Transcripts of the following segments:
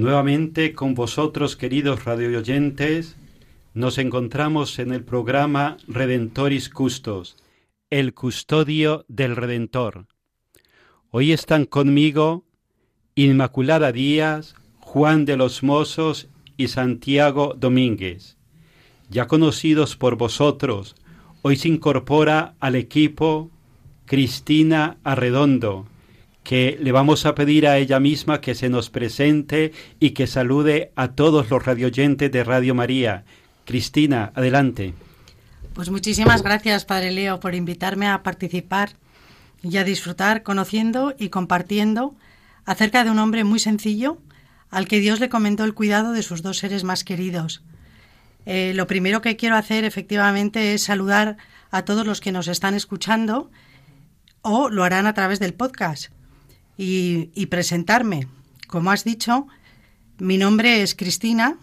Nuevamente con vosotros, queridos radioyentes, nos encontramos en el programa Redentoris Custos, el custodio del Redentor. Hoy están conmigo Inmaculada Díaz, Juan de los Mozos y Santiago Domínguez. Ya conocidos por vosotros, hoy se incorpora al equipo Cristina Arredondo, que le vamos a pedir a ella misma que se nos presente y que salude a todos los radioyentes de Radio María. Cristina, adelante. Pues muchísimas gracias, Padre Leo, por invitarme a participar y a disfrutar conociendo y compartiendo acerca de un hombre muy sencillo al que Dios le comentó el cuidado de sus dos seres más queridos. Eh, lo primero que quiero hacer efectivamente es saludar a todos los que nos están escuchando o lo harán a través del podcast y, presentarme. Como has dicho, mi nombre es Cristina,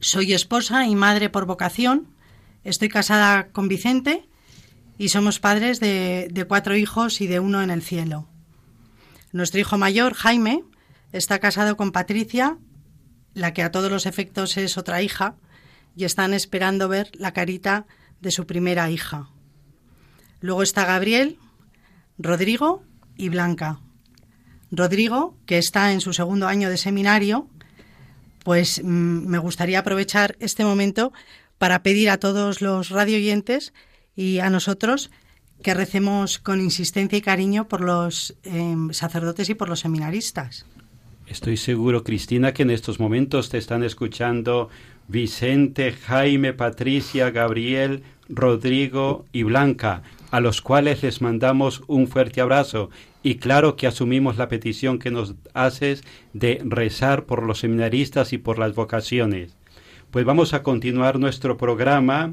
soy esposa y madre por vocación, estoy casada con Vicente y somos padres de, de cuatro hijos y de uno en el cielo. Nuestro hijo mayor, Jaime, está casado con Patricia, la que a todos los efectos es otra hija, y están esperando ver la carita de su primera hija. Luego está Gabriel, Rodrigo y Blanca. Rodrigo, que está en su segundo año de seminario, pues mm, me gustaría aprovechar este momento para pedir a todos los radioyentes y a nosotros que recemos con insistencia y cariño por los eh, sacerdotes y por los seminaristas. Estoy seguro, Cristina, que en estos momentos te están escuchando Vicente, Jaime, Patricia, Gabriel, Rodrigo y Blanca, a los cuales les mandamos un fuerte abrazo y claro que asumimos la petición que nos haces de rezar por los seminaristas y por las vocaciones. Pues vamos a continuar nuestro programa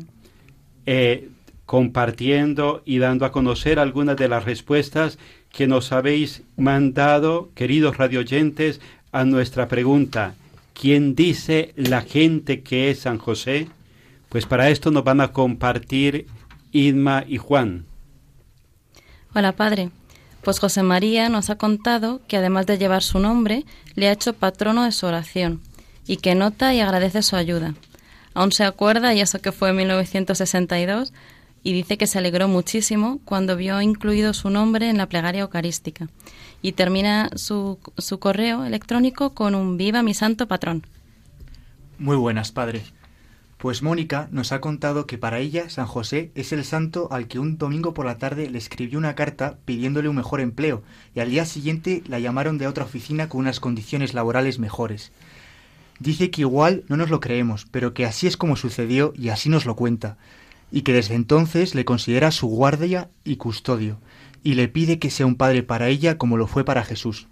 eh, compartiendo y dando a conocer algunas de las respuestas que nos habéis mandado, queridos radioyentes, a nuestra pregunta, ¿quién dice la gente que es San José? Pues para esto nos van a compartir Idma y Juan. Hola, Padre. Pues José María nos ha contado que además de llevar su nombre, le ha hecho patrono de su oración y que nota y agradece su ayuda. Aún se acuerda, y eso que fue en 1962, y dice que se alegró muchísimo cuando vio incluido su nombre en la plegaria eucarística. Y termina su, su correo electrónico con un viva mi santo patrón. Muy buenas, padre. Pues Mónica nos ha contado que para ella San José es el santo al que un domingo por la tarde le escribió una carta pidiéndole un mejor empleo y al día siguiente la llamaron de otra oficina con unas condiciones laborales mejores. Dice que igual no nos lo creemos, pero que así es como sucedió y así nos lo cuenta, y que desde entonces le considera su guardia y custodio, y le pide que sea un padre para ella como lo fue para Jesús.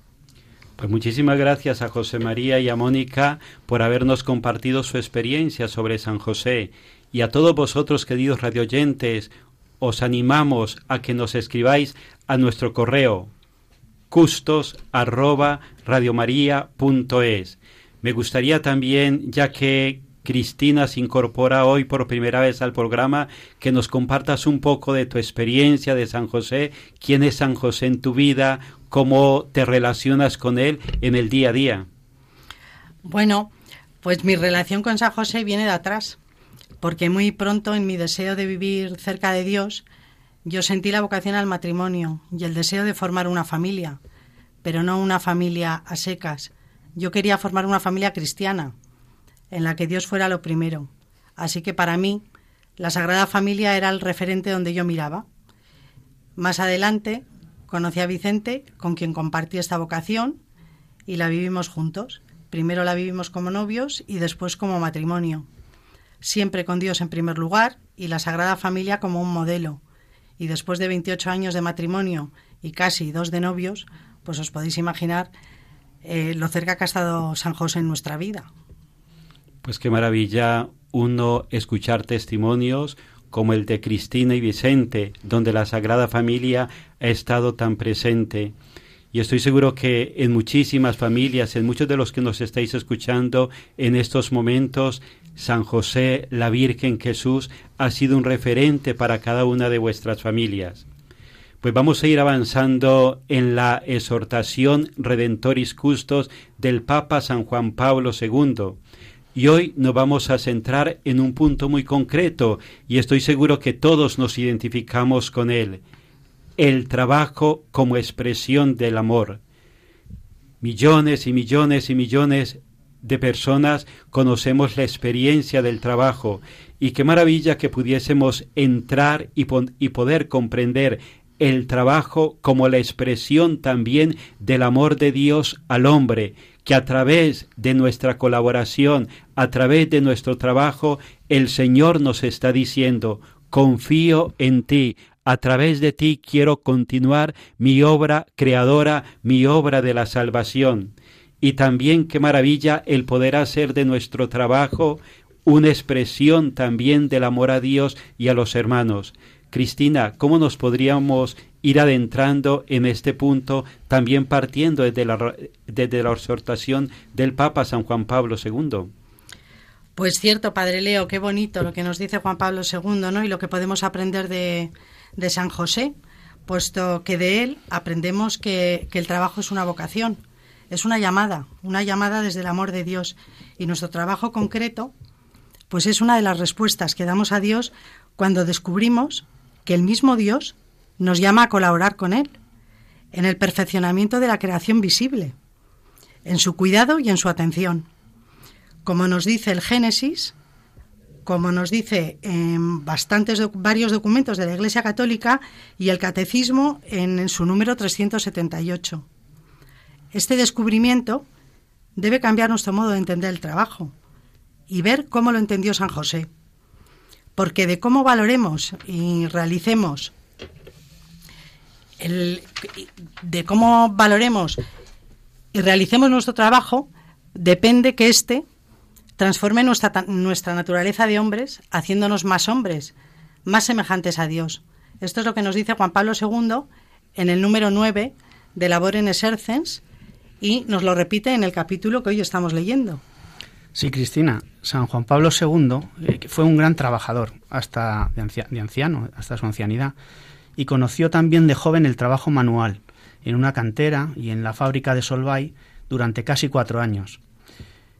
Pues muchísimas gracias a José María y a Mónica por habernos compartido su experiencia sobre San José. Y a todos vosotros, queridos radioyentes, os animamos a que nos escribáis a nuestro correo custos arroba Me gustaría también, ya que Cristina se incorpora hoy por primera vez al programa, que nos compartas un poco de tu experiencia de San José, quién es San José en tu vida, cómo te relacionas con él en el día a día. Bueno, pues mi relación con San José viene de atrás, porque muy pronto en mi deseo de vivir cerca de Dios, yo sentí la vocación al matrimonio y el deseo de formar una familia, pero no una familia a secas. Yo quería formar una familia cristiana, en la que Dios fuera lo primero. Así que para mí, la Sagrada Familia era el referente donde yo miraba. Más adelante, conocí a Vicente, con quien compartí esta vocación, y la vivimos juntos. Primero la vivimos como novios y después como matrimonio. Siempre con Dios en primer lugar y la Sagrada Familia como un modelo. Y después de 28 años de matrimonio y casi dos de novios, pues os podéis imaginar eh, lo cerca que ha estado San José en nuestra vida. Pues qué maravilla uno escuchar testimonios como el de Cristina y Vicente, donde la Sagrada Familia ha estado tan presente. Y estoy seguro que en muchísimas familias, en muchos de los que nos estáis escuchando en estos momentos, San José, la Virgen Jesús, ha sido un referente para cada una de vuestras familias. Pues vamos a ir avanzando en la exhortación Redentoris Custos del Papa San Juan Pablo II. Y hoy nos vamos a centrar en un punto muy concreto y estoy seguro que todos nos identificamos con él. El trabajo como expresión del amor. Millones y millones y millones de personas conocemos la experiencia del trabajo y qué maravilla que pudiésemos entrar y, y poder comprender el trabajo como la expresión también del amor de Dios al hombre que a través de nuestra colaboración, a través de nuestro trabajo, el Señor nos está diciendo, confío en ti, a través de ti quiero continuar mi obra creadora, mi obra de la salvación. Y también qué maravilla el poder hacer de nuestro trabajo una expresión también del amor a Dios y a los hermanos. Cristina, ¿cómo nos podríamos ir adentrando en este punto, también partiendo desde la, desde la exhortación del Papa San Juan Pablo II? Pues cierto, Padre Leo, qué bonito lo que nos dice Juan Pablo II, ¿no? Y lo que podemos aprender de, de San José, puesto que de él aprendemos que, que el trabajo es una vocación, es una llamada, una llamada desde el amor de Dios. Y nuestro trabajo concreto, pues es una de las respuestas que damos a Dios cuando descubrimos que el mismo Dios nos llama a colaborar con Él en el perfeccionamiento de la creación visible, en su cuidado y en su atención. Como nos dice el Génesis, como nos dice en bastantes varios documentos de la Iglesia Católica y el Catecismo en, su número 378. Este descubrimiento debe cambiar nuestro modo de entender el trabajo y ver cómo lo entendió San José porque de cómo valoremos y realicemos de cómo valoremos y realicemos nuestro trabajo depende que éste transforme nuestra, nuestra naturaleza de hombres, haciéndonos más hombres, más semejantes a Dios. Esto es lo que nos dice Juan Pablo II en el número 9 de Labor en Exercens y nos lo repite en el capítulo que hoy estamos leyendo. Sí, Cristina, San Juan Pablo II eh, fue un gran trabajador hasta de, anciano, hasta su ancianidad, y conoció también de joven el trabajo manual en una cantera y en la fábrica de Solvay durante casi cuatro años.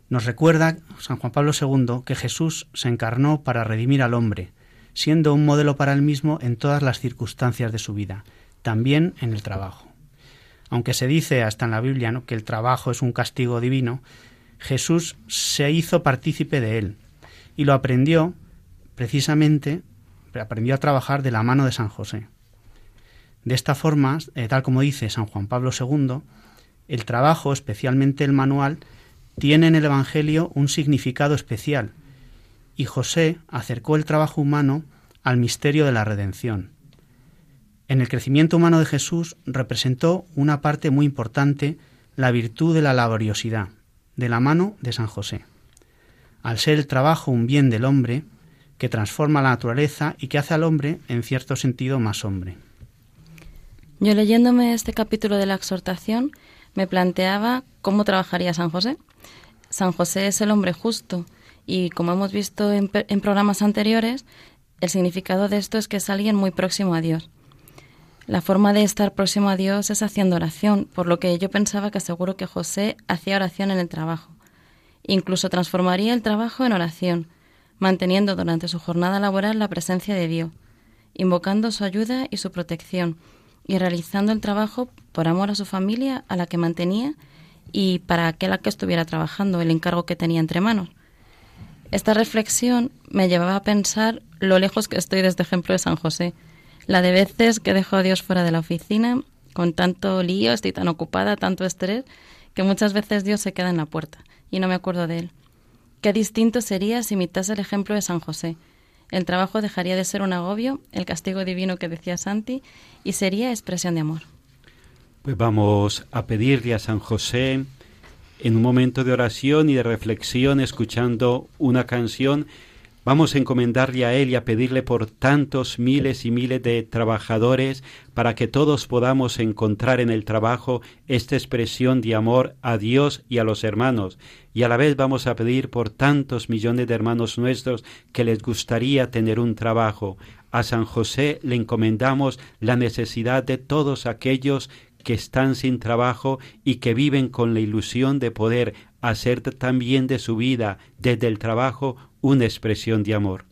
Nos recuerda San Juan Pablo II que Jesús se encarnó para redimir al hombre, siendo un modelo para él mismo en todas las circunstancias de su vida, también en el trabajo. Aunque se dice hasta en la Biblia que el trabajo es un castigo divino, Jesús se hizo partícipe de él y lo aprendió precisamente, aprendió a trabajar de la mano de San José. De esta forma, eh, tal como dice San Juan Pablo II, el trabajo, especialmente el manual, tiene en el Evangelio un significado especial, y José acercó el trabajo humano al misterio de la redención. En el crecimiento humano de Jesús representó una parte muy importante la virtud de la laboriosidad, de la mano de San José. Al ser el trabajo un bien del hombre, que transforma la naturaleza y que hace al hombre, en cierto sentido, más hombre. Yo leyéndome este capítulo de la exhortación, me planteaba cómo trabajaría San José. San José es el hombre justo y, como hemos visto en, programas anteriores, el significado de esto es que es alguien muy próximo a Dios. La forma de estar próximo a Dios es haciendo oración, por lo que yo pensaba que seguro que José hacía oración en el trabajo. Incluso transformaría el trabajo en oración, manteniendo durante su jornada laboral la presencia de Dios, invocando su ayuda y su protección, y realizando el trabajo por amor a su familia, a la que mantenía, y para aquel que estuviera trabajando, el encargo que tenía entre manos. Esta reflexión me llevaba a pensar lo lejos que estoy de este ejemplo de San José, la de veces que dejo a Dios fuera de la oficina, con tanto lío, estoy tan ocupada, tanto estrés, que muchas veces Dios se queda en la puerta y no me acuerdo de él. Qué distinto sería si imitase el ejemplo de San José. El trabajo dejaría de ser un agobio, el castigo divino que decía Santi, y sería expresión de amor. Pues vamos a pedirle a San José en un momento de oración y de reflexión, escuchando una canción, Vamos a encomendarle a Él y a pedirle por tantos miles y miles de trabajadores para que todos podamos encontrar en el trabajo esta expresión de amor a Dios y a los hermanos. Y a la vez vamos a pedir por tantos millones de hermanos nuestros que les gustaría tener un trabajo. A San José le encomendamos la necesidad de todos aquellos que están sin trabajo y que viven con la ilusión de poder hacer también de su vida desde el trabajo una expresión de amor.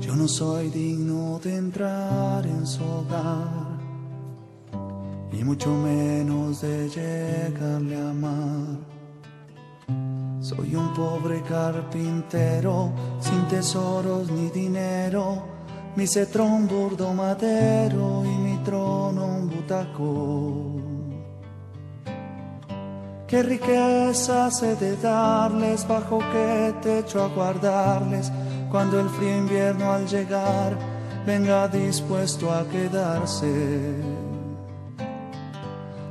Yo no soy digno de entrar en su hogar y mucho menos de llegarle a amar. Soy un pobre carpintero sin tesoros ni dinero, mi cetro un burdo madero y mi trono un butaco. Qué riqueza he de darles, bajo qué techo aguardarles, cuando el frío invierno al llegar venga dispuesto a quedarse.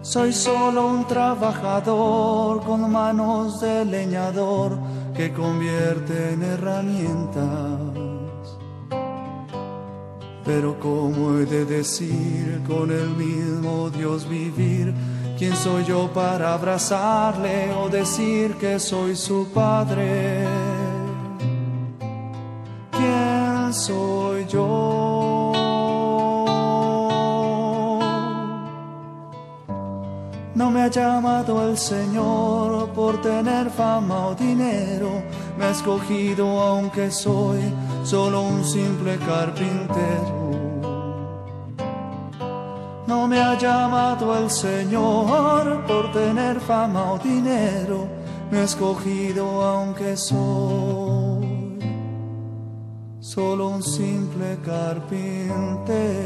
Soy solo un trabajador con manos de leñador que convierte en herramientas. Pero ¿cómo he de decir con el mismo Dios vivir? ¿Quién soy yo para abrazarle o decir que soy su padre? ¿Quién soy yo? No me ha llamado el Señor por tener fama o dinero, me ha escogido aunque soy solo un simple carpintero. No me ha llamado el Señor por tener fama o dinero, me ha escogido aunque soy solo un simple carpintero.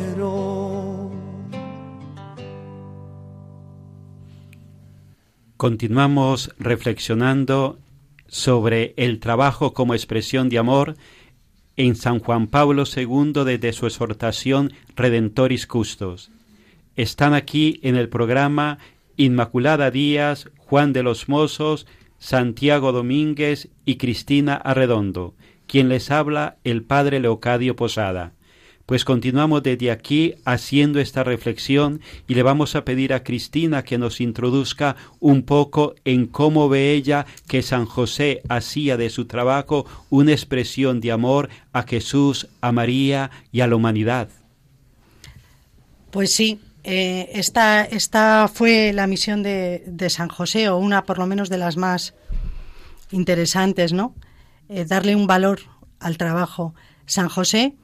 Continuamos reflexionando sobre el trabajo como expresión de amor en San Juan Pablo II desde su exhortación Redentoris Custos. Están aquí en el programa Inmaculada Díaz, Juan de los Mozos, Santiago Domínguez y Cristina Arredondo, quien les habla el Padre Leocadio Posada. Pues continuamos desde aquí haciendo esta reflexión y le vamos a pedir a Cristina que nos introduzca un poco en cómo ve ella que San José hacía de su trabajo una expresión de amor a Jesús, a María y a la humanidad. Pues sí, eh, esta, esta, fue la misión de, San José, o una por lo menos de las más interesantes, ¿no? Eh, darle un valor al trabajo. San José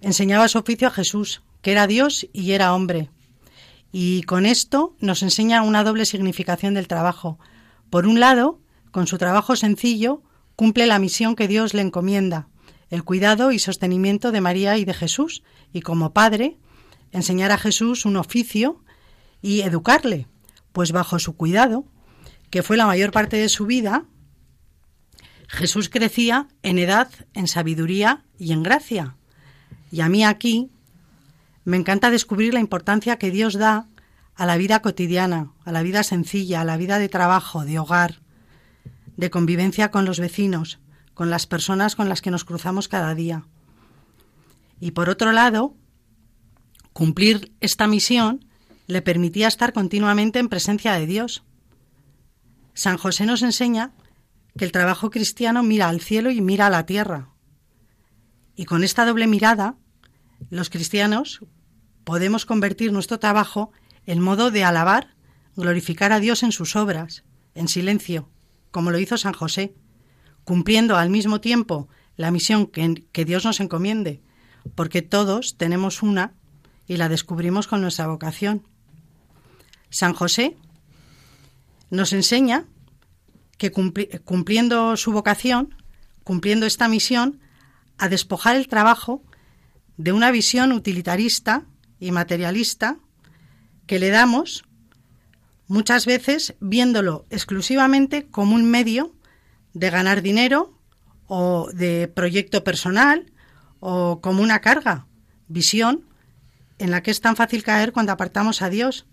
enseñaba su oficio a Jesús, que era Dios y era hombre. Y con esto nos enseña una doble significación del trabajo. Por un lado, con su trabajo sencillo, cumple la misión que Dios le encomienda, el cuidado y sostenimiento de María y de Jesús, y como padre, enseñar a Jesús un oficio y educarle, pues bajo su cuidado, que fue la mayor parte de su vida, Jesús crecía en edad, en sabiduría y en gracia. Y a mí aquí me encanta descubrir la importancia que Dios da a la vida cotidiana, a la vida sencilla, a la vida de trabajo, de hogar, de convivencia con los vecinos, con las personas con las que nos cruzamos cada día. Y por otro lado, cumplir esta misión le permitía estar continuamente en presencia de Dios. San José nos enseña que el trabajo cristiano mira al cielo y mira a la tierra. Y con esta doble mirada, los cristianos podemos convertir nuestro trabajo en modo de alabar, glorificar a Dios en sus obras, en silencio, como lo hizo San José, cumpliendo al mismo tiempo la misión que, que Dios nos encomiende, porque todos tenemos una y la descubrimos con nuestra vocación. San José nos enseña que cumpliendo su vocación, cumpliendo esta misión, a despojar el trabajo de una visión utilitarista y materialista que le damos muchas veces viéndolo exclusivamente como un medio de ganar dinero o de proyecto personal o como una carga, visión en la que es tan fácil caer cuando apartamos a Dios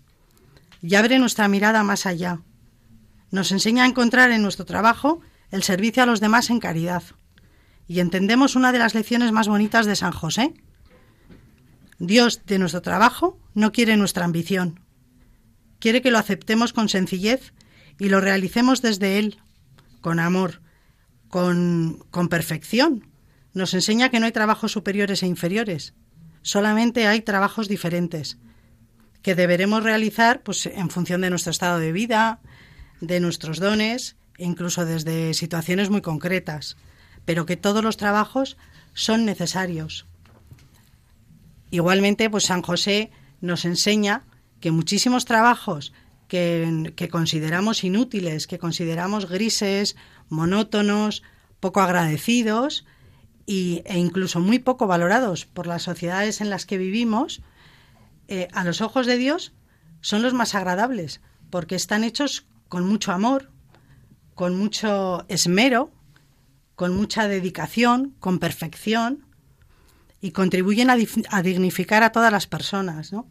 y abre nuestra mirada más allá. Nos enseña a encontrar en nuestro trabajo el servicio a los demás en caridad. Y entendemos una de las lecciones más bonitas de San José. Dios de nuestro trabajo no quiere nuestra ambición. Quiere que lo aceptemos con sencillez y lo realicemos desde Él, con amor, con, con perfección. Nos enseña que no hay trabajos superiores e inferiores, solamente hay trabajos diferentes que deberemos realizar pues, en función de nuestro estado de vida, de nuestros dones, e incluso desde situaciones muy concretas, pero que todos los trabajos son necesarios. Igualmente, pues San José nos enseña que muchísimos trabajos que, que consideramos inútiles, que consideramos grises, monótonos, poco agradecidos y, e incluso muy poco valorados por las sociedades en las que vivimos, eh, a los ojos de Dios son los más agradables, porque están hechos con mucho amor, con mucho esmero, con mucha dedicación, con perfección, y contribuyen a, dignificar a todas las personas, ¿no?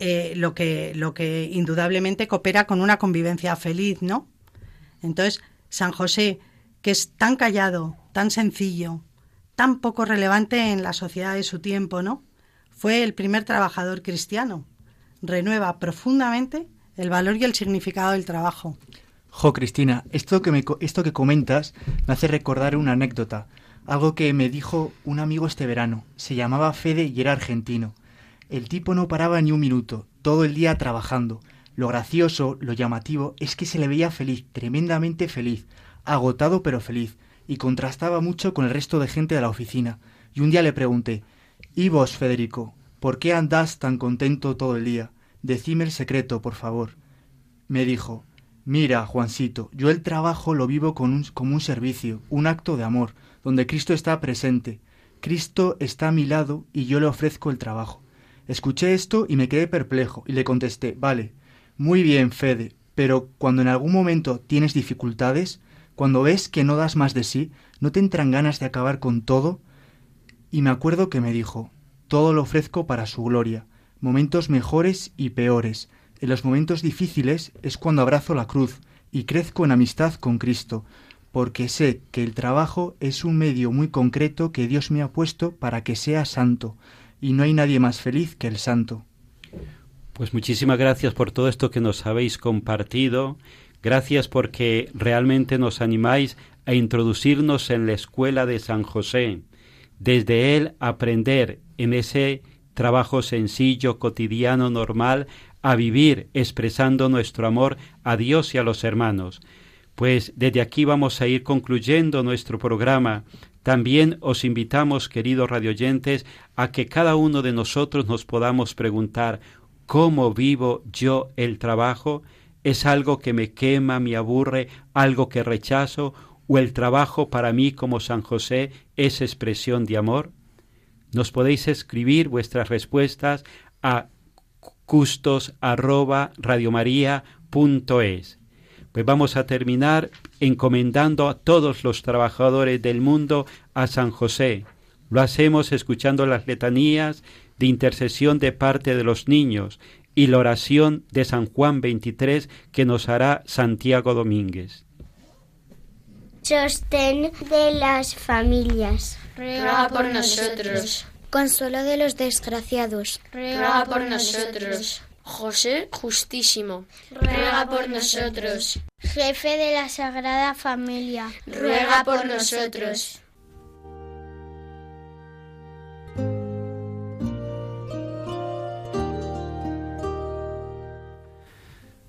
Eh, lo, que, lo que indudablemente coopera con una convivencia feliz, ¿no? Entonces, San José, que es tan callado, tan sencillo, tan poco relevante en la sociedad de su tiempo, ¿no? Fue el primer trabajador cristiano. Renueva profundamente el valor y el significado del trabajo. Jo, Cristina, esto que, me, esto que comentas me hace recordar una anécdota, algo que me dijo un amigo este verano. Se llamaba Fede y era argentino. El tipo no paraba ni un minuto, todo el día trabajando. Lo gracioso, lo llamativo, es que se le veía feliz, tremendamente feliz, agotado pero feliz, y contrastaba mucho con el resto de gente de la oficina. Y un día le pregunté, ¿Y vos, Federico, por qué andás tan contento todo el día? Decime el secreto, por favor. Me dijo, Mira, Juancito, yo el trabajo lo vivo con un, como un servicio, un acto de amor, donde Cristo está presente. Cristo está a mi lado y yo le ofrezco el trabajo. Escuché esto y me quedé perplejo y le contesté, vale, muy bien, Fede, pero cuando en algún momento tienes dificultades, cuando ves que no das más de sí, ¿no te entran ganas de acabar con todo? Y me acuerdo que me dijo, todo lo ofrezco para su gloria, momentos mejores y peores. En los momentos difíciles es cuando abrazo la cruz y crezco en amistad con Cristo, porque sé que el trabajo es un medio muy concreto que Dios me ha puesto para que sea santo, y no hay nadie más feliz que el santo. Pues muchísimas gracias por todo esto que nos habéis compartido. Gracias porque realmente nos animáis a introducirnos en la escuela de San José desde él aprender en ese trabajo sencillo, cotidiano, normal, a vivir expresando nuestro amor a Dios y a los hermanos. Pues desde aquí vamos a ir concluyendo nuestro programa. También os invitamos, queridos radioyentes, a que cada uno de nosotros nos podamos preguntar ¿cómo vivo yo el trabajo? ¿Es algo que me quema, me aburre, algo que rechazo? ¿O el trabajo para mí como San José es expresión de amor? Nos podéis escribir vuestras respuestas a custos@radiomaria.es. Pues vamos a terminar encomendando a todos los trabajadores del mundo a San José. Lo hacemos escuchando las letanías de intercesión de parte de los niños y la oración de San Juan 23 que nos hará Santiago Domínguez. Sostén de las familias. Ruega por nosotros. Consuelo de los desgraciados. Ruega por nosotros. José Justísimo. Ruega por nosotros. Jefe de la Sagrada Familia. Ruega por nosotros.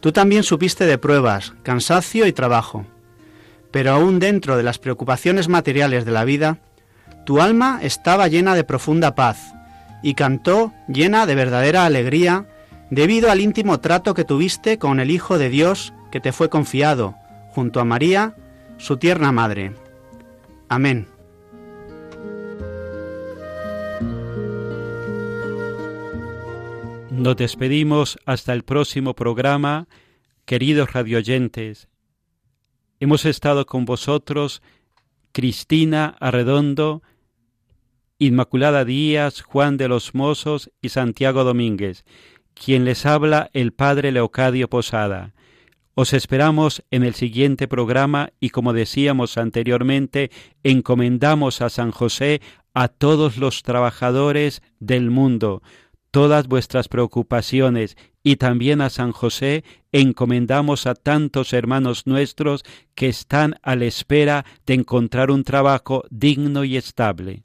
Tú también supiste de pruebas, cansancio y trabajo, pero aún dentro de las preocupaciones materiales de la vida, tu alma estaba llena de profunda paz y cantó llena de verdadera alegría debido al íntimo trato que tuviste con el Hijo de Dios que te fue confiado, junto a María, su tierna madre. Amén. Nos despedimos hasta el próximo programa, queridos radioyentes. Hemos estado con vosotros Cristina Arredondo, Inmaculada Díaz, Juan de los Mozos y Santiago Domínguez, quien les habla el Padre Leocadio Posada. Os esperamos en el siguiente programa y como decíamos anteriormente, encomendamos a San José a todos los trabajadores del mundo, todas vuestras preocupaciones y también a San José encomendamos a tantos hermanos nuestros que están a la espera de encontrar un trabajo digno y estable.